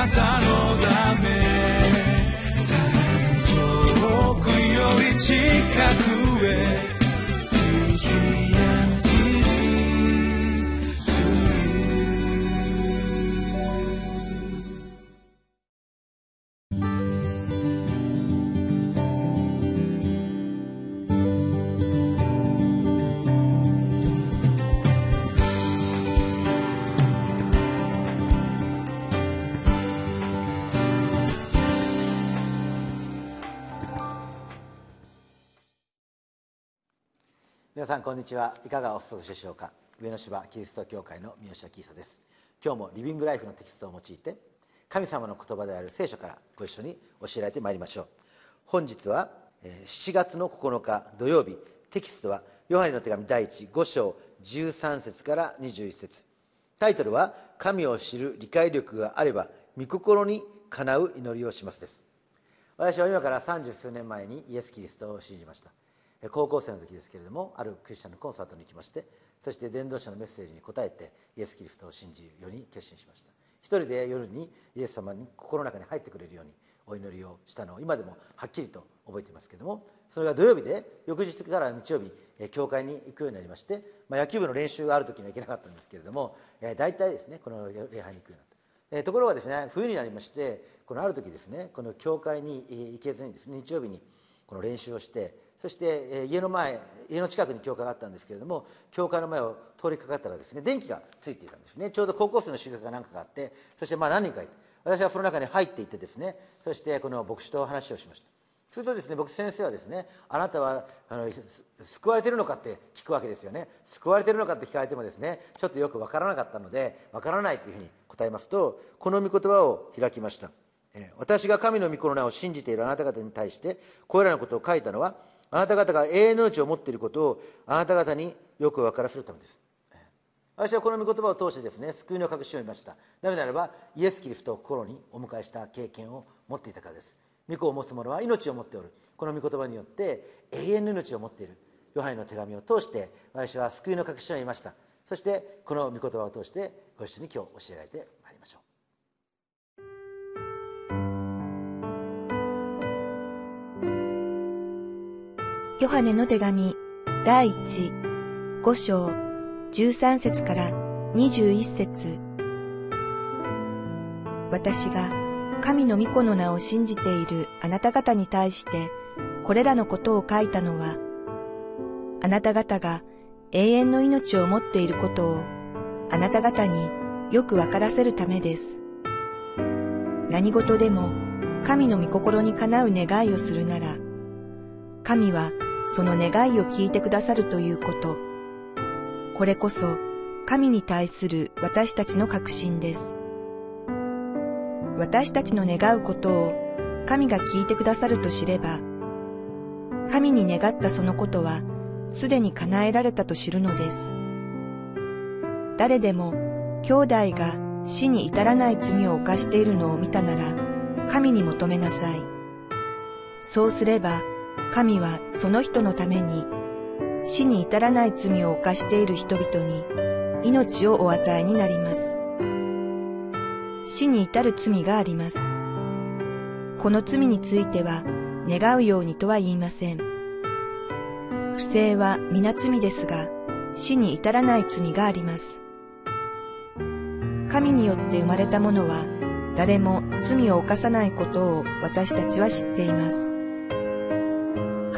なたのため。遠くより近く。皆さんこんにちは。いかがお過ごしでしょうか？上野芝キリスト教会の三好明久です。今日もリビングライフのテキストを用いて神様の言葉である聖書からご一緒に教えられてまいりましょう。本日は7月の9日土曜日。テキストはヨハネの手紙第15章13節から21節。タイトルは「神を知る理解力があれば御心にかなう祈りをします」です。私は今から三十数年前にイエス・キリストを信じました。高校生の時ですけれどもあるクリスチャンのコンサートに行きましてそして伝道者のメッセージに答えてイエス・キリストを信じるように決心しました。一人で夜にイエス様に心の中に入ってくれるようにお祈りをしたのを今でもはっきりと覚えていますけれどもそれが土曜日で翌日から日曜日教会に行くようになりまして、まあ、野球部の練習がある時には行けなかったんですけれども大体ですねこの礼拝に行くようになった。ところがですね冬になりましてこのある時ですねこの教会に行けずにですね日曜日にこの練習をしてそして家の前家の近くに教会があったんですけれども教会の前を通りかかったらですね電気がついていたんですね。ちょうど高校生の修学が何かがあってそしてまあ何人かいて私はその中に入っていってですねそしてこの牧師と話をしました。するとですね僕先生はですねあなたはあの救われてるのかって聞くわけですよね。救われてるのかって聞かれてもですねちょっとよく分からなかったので分からないというふうに答えますとこの御言葉を開きました。私が神の御子の名を信じているあなた方に対してこれらのことを書いたのはあなた方が永遠の命を持っていることをあなた方によく分からせるためです。私はこの御言葉を通してですね救いの確信を得ました。なぜならばイエス・キリストを心にお迎えした経験を持っていたからです。御子を持つ者は命を持っておる。この御言葉によって永遠の命を持っている。ヨハネの手紙を通して私は救いの確信を得ました。そしてこの御言葉を通してご一緒に今日教えられてヨハネの手紙第一五章十三節から二十一節私が神の御子の名を信じているあなた方に対してこれらのことを書いたのはあなた方が永遠の命を持っていることをあなた方によくわからせるためです。何事でも神の御心にかなう願いをするなら、神はその願いを聞いてくださるということ。これこそ神に対する私たちの確信です。私たちの願うことを神が聞いてくださると知れば、神に願ったそのことはすでに叶えられたと知るのです。誰でも兄弟が死に至らない罪を犯しているのを見たなら、神に求めなさい。そうすれば、神はその人のために死に至らない罪を犯している人々に命をお与えになります。死に至る罪があります。この罪については願うようにとは言いません。不正は皆罪ですが、死に至らない罪があります。神によって生まれた者は誰も罪を犯さないことを私たちは知っています。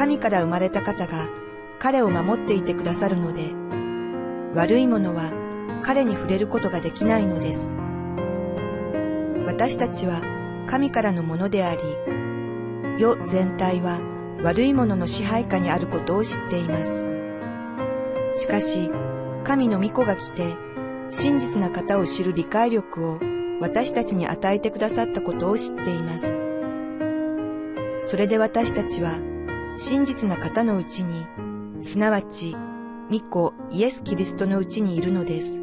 神から生まれた方が彼を守っていてくださるので、悪いものは彼に触れることができないのです。私たちは神からのものであり、世全体は悪いものの支配下にあることを知っています。しかし、神の御子が来て、真実な方を知る理解力を私たちに与えてくださったことを知っています。それで私たちは、真実な方のうちに、すなわち、御子イエス・キリストのうちにいるのです。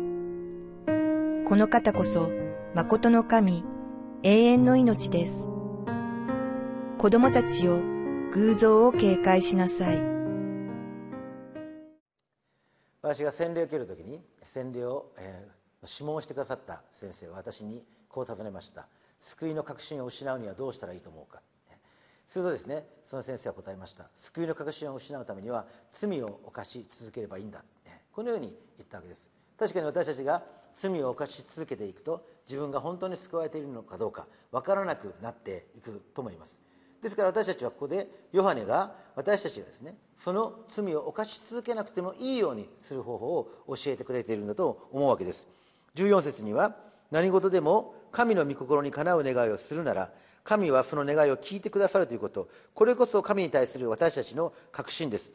この方こそ、誠の神、永遠の命です。子供たちよ、偶像を警戒しなさい。私が洗礼を受けるときに洗礼を、えー、諮問してくださった先生は私にこう尋ねました救いの確信を失うにはどうしたらいいと思うかするとですねその先生は答えました。救いの確信を失うためには罪を犯し続ければいいんだ。このように言ったわけです。確かに私たちが罪を犯し続けていくと自分が本当に救われているのかどうか分からなくなっていくと思います。ですから私たちはここでヨハネが私たちがですねその罪を犯し続けなくてもいいようにする方法を教えてくれているんだと思うわけです。14節には何事でも神の御心にかなう願いをするなら神はその願いを聞いてくださるということ。これこそ神に対する私たちの確信です。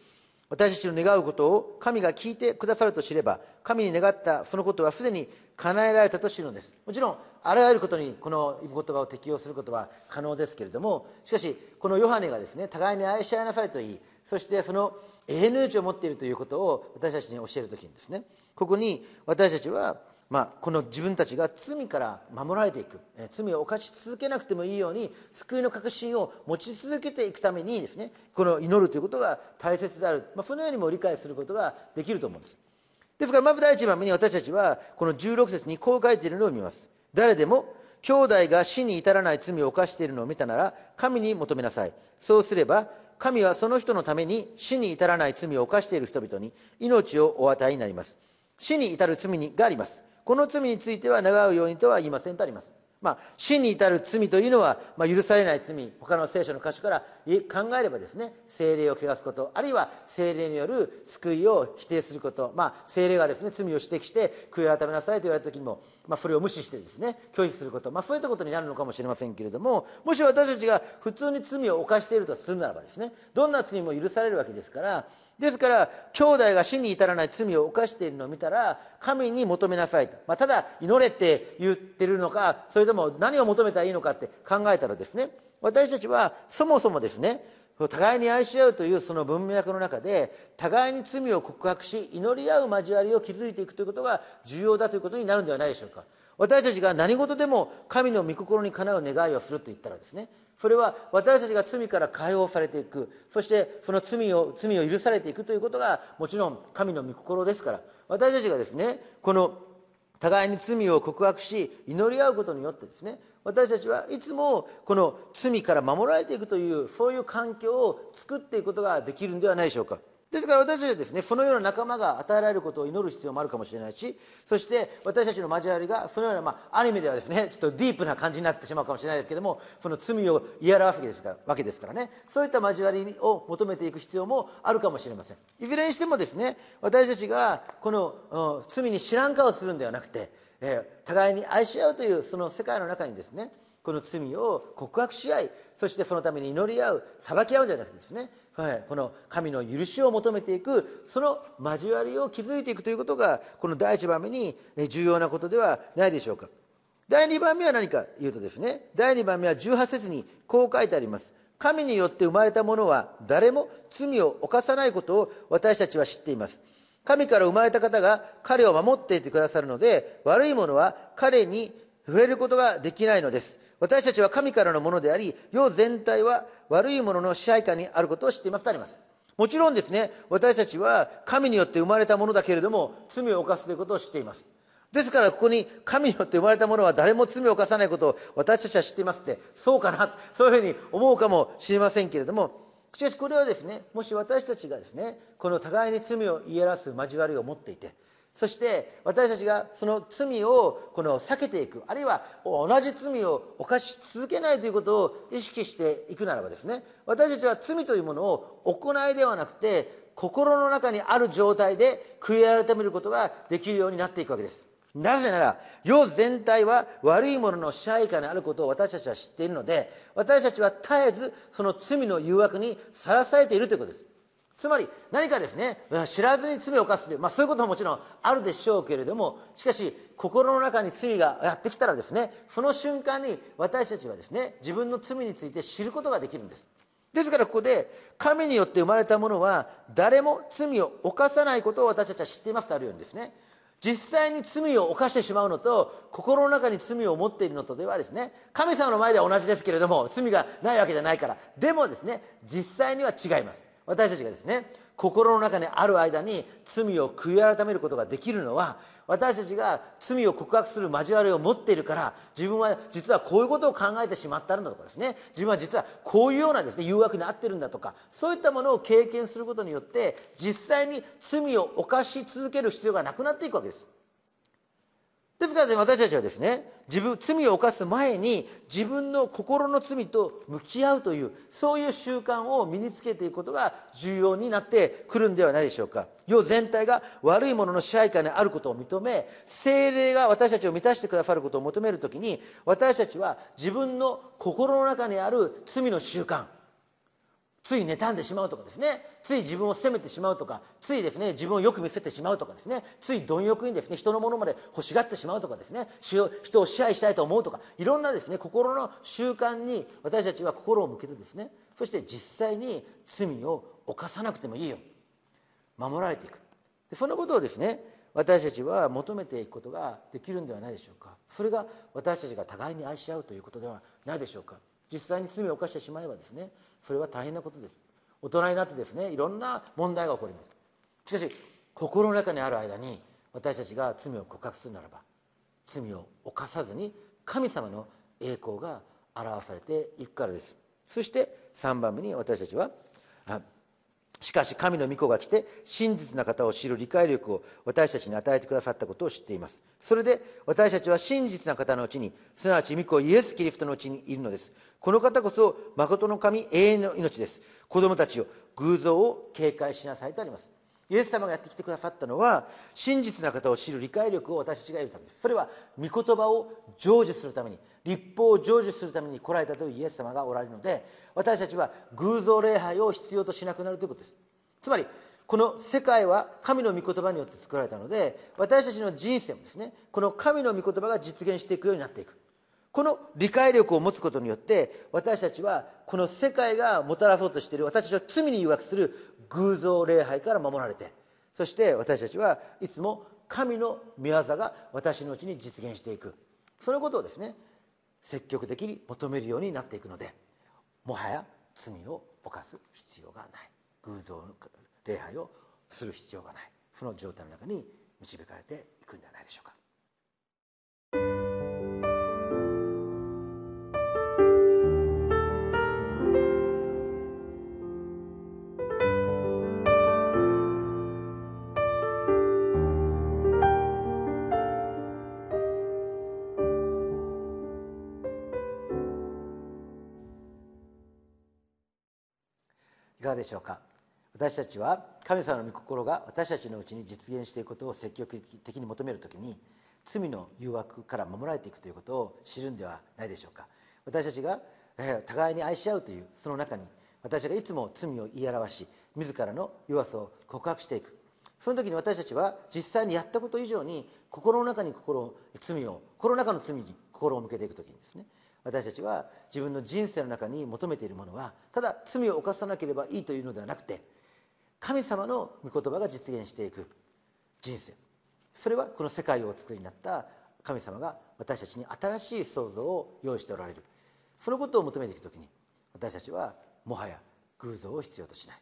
私たちの願うことを神が聞いてくださると知れば神に願ったそのことはすでに叶えられたと知るのです。もちろんあらゆることにこの言葉を適用することは可能ですけれどもしかしこのヨハネがですね互いに愛し合いなさいと言いそしてその永遠の命を持っているということを私たちに教える時にですねここに私たちはまあ、この自分たちが罪から守られていく。罪を犯し続けなくてもいいように救いの確信を持ち続けていくためにですねこの祈るということが大切である、まあ、そのようにも理解することができると思うんです。ですからまず第一番目に私たちはこの16節にこう書いているのを見ます誰でも兄弟が死に至らない罪を犯しているのを見たなら神に求めなさい。そうすれば神はその人のために死に至らない罪を犯している人々に命をお与えになります。死に至る罪があります。この罪については願うようにとは言いませんとあります。まあ、死に至る罪というのは、まあ、許されない罪。他の聖書の箇所から考えればですね精霊を汚すこと。あるいは精霊による救いを否定すること、まあ、精霊がですね罪を指摘して悔い改めなさいと言われた時にも、まあ、それを無視してですね拒否すること、まあ、そういったことになるのかもしれませんけれどももし私たちが普通に罪を犯しているとするならばですねどんな罪も許されるわけですからですから兄弟が死に至らない罪を犯しているのを見たら神に求めなさいと、まあ、ただ祈れって言ってるのかそれとも何を求めたらいいのかって考えたらですね私たちはそもそもですね互いに愛し合うというその文脈の中で互いに罪を告白し祈り合う交わりを築いていくということが重要だということになるんではないでしょうか。私たちが何事でも神の御心にかなう願いをすると言ったらですねそれは私たちが罪から解放されていくそしてその罪を罪を許されていくということがもちろん神の御心ですから私たちがですねこの互いに罪を告白し祈り合うことによってですね私たちはいつもこの罪から守られていくというそういう環境を作っていくことができるんではないでしょうか。ですから私たちはですねそのような仲間が与えられることを祈る必要もあるかもしれないしそして私たちの交わりがそのような、まあ、アニメではですねちょっとディープな感じになってしまうかもしれないですけどもその罪を言い表すわけですからわけですからねそういった交わりを求めていく必要もあるかもしれません。いずれにしてもですね私たちがこの、うん、罪に知らん顔するんではなくて、えー、互いに愛し合うというその世界の中にですねこの罪を告白し合いそしてそのために祈り合う裁き合うじゃなくてですねはい、この神の許しを求めていくその交わりを築いていくということがこの第一番目に重要なことではないでしょうか。第2番目は何か言うとですね第2番目は18節にこう書いてあります。神によって生まれたものは誰も罪を犯さないことを私たちは知っています。神から生まれた方が彼を守っていてくださるので悪いものは彼に触れることができないのです。私たちは神からのものであり世全体は悪いものの支配下にあることを知っています。とあります。もちろんですね。私たちは神によって生まれたものだけれども罪を犯すということを知っています。ですからここに神によって生まれたものは誰も罪を犯さないことを私たちは知っていますってそうかなそういうふうに思うかもしれませんけれどもしかしこれはですねもし私たちがですねこの互いに罪を言い表す交わりを持っていてそして私たちがその罪をこの避けていくあるいは同じ罪を犯し続けないということを意識していくならばですね私たちは罪というものを行いではなくて心の中にある状態で悔い改めることができるようになっていくわけです。なぜなら世全体は悪いものの支配下にあることを私たちは知っているので私たちは絶えずその罪の誘惑にさらされているということです。つまり何かですね知らずに罪を犯すという、まあ、そういうことももちろんあるでしょうけれどもしかし心の中に罪がやってきたらですねその瞬間に私たちはですね自分の罪について知ることができるんです。ですからここで神によって生まれたものは誰も罪を犯さないことを私たちは知っていますとあるようにですね実際に罪を犯してしまうのと心の中に罪を持っているのとではですね神様の前では同じですけれども罪がないわけじゃないからでもですね実際には違います。私たちがですね心の中にある間に罪を悔い改めることができるのは私たちが罪を告白する交わりを持っているから自分は実はこういうことを考えてしまったんだとかですね。自分は実はこういうようなですね誘惑に遭ってるんだとかそういったものを経験することによって実際に罪を犯し続ける必要がなくなっていくわけです。ですから、ね、私たちはですね自分罪を犯す前に自分の心の罪と向き合うというそういう習慣を身につけていくことが重要になってくるんではないでしょうか。世全体が悪いものの支配下にあることを認め精霊が私たちを満たしてくださることを求める時に私たちは自分の心の中にある罪の習慣つい妬んでしまうとかですね。つい自分を責めてしまうとか。ついですね自分をよく見せてしまうとかですね。つい貪欲にですね人のものまで欲しがってしまうとかですね。人を支配したいと思うとか。いろんなですね心の習慣に私たちは心を向けてですね。そして実際に罪を犯さなくてもいいよ。守られていく。そのことをですね私たちは求めていくことができるんではないでしょうか。それが私たちが互いに愛し合うということではないでしょうか。実際に罪を犯してしまえばですねそれは大変なことです。大人になってですねいろんな問題が起こります。しかし心の中にある間に私たちが罪を告白するならば罪を犯さずに神様の栄光が表されていくからです。そして3番目に私たちはしかし神の御子が来て真実な方を知る理解力を私たちに与えてくださったことを知っています。それで私たちは真実な方のうちにすなわち御子イエス・キリストのうちにいるのです。この方こそ誠の神永遠の命です。子供たちを偶像を警戒しなさいとあります。イエス様がやってきてくださったのは真実な方を知る理解力を私たちが得るためです。それは御言葉を成就するために立法を成就するために来られたというイエス様がおられるので私たちは偶像礼拝を必要としなくなるということです。つまりこの世界は神の御言葉によって作られたので私たちの人生もですねこの神の御言葉が実現していくようになっていく。この理解力を持つことによって私たちはこの世界がもたらそうとしている私たちを罪に誘惑する偶像礼拝から守られてそして私たちはいつも神の御業が私のうちに実現していく。そのことをですね積極的に求めるようになっていくのでもはや罪を犯す必要がない。偶像礼拝をする必要がない。その状態の中に導かれていくんではないでしょうか。いかがでしょうか？私たちは神様の御心が私たちのうちに実現していくことを積極的に求める時に罪の誘惑から守られていくということを知るんではないでしょうか？私たちが互いに愛し合うというその中に私がいつも罪を言い表し自らの弱さを告白していく。その時に私たちは実際にやったこと以上に心の中に心罪を心の中の罪に心を向けていく時にですね私たちは自分の人生の中に求めているものはただ罪を犯さなければいいというのではなくて神様の御言葉が実現していく人生。それはこの世界をお作りになった神様が私たちに新しい創造を用意しておられる。そのことを求めていく時に私たちはもはや偶像を必要としない。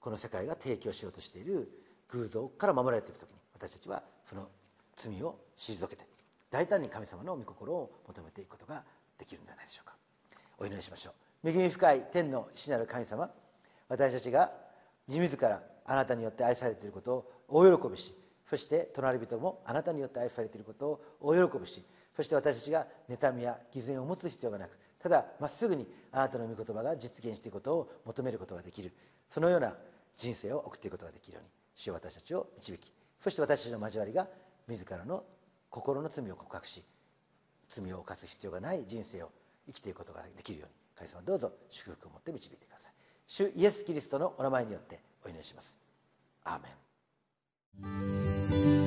この世界が提供しようとしている偶像から守られていく時に私たちはその罪を退けて大胆に神様の御心を求めていくことができるんではないでしょうか。お祈りしましょう。恵み深い天の父なる神様私たちが自らあなたによって愛されていることを大喜びしそして隣人もあなたによって愛されていることを大喜びしそして私たちが妬みや偽善を持つ必要がなくただまっすぐにあなたの御言葉が実現していくことを求めることができる。そのような人生を送っていくことができるように主よ私たちを導きそして私たちの交わりが自らの心の罪を告白し罪を犯す必要がない人生を生きていくことができるように神様どうぞ祝福を持って導いてください。主イエス・キリストのお名前によってお祈りします。アーメン。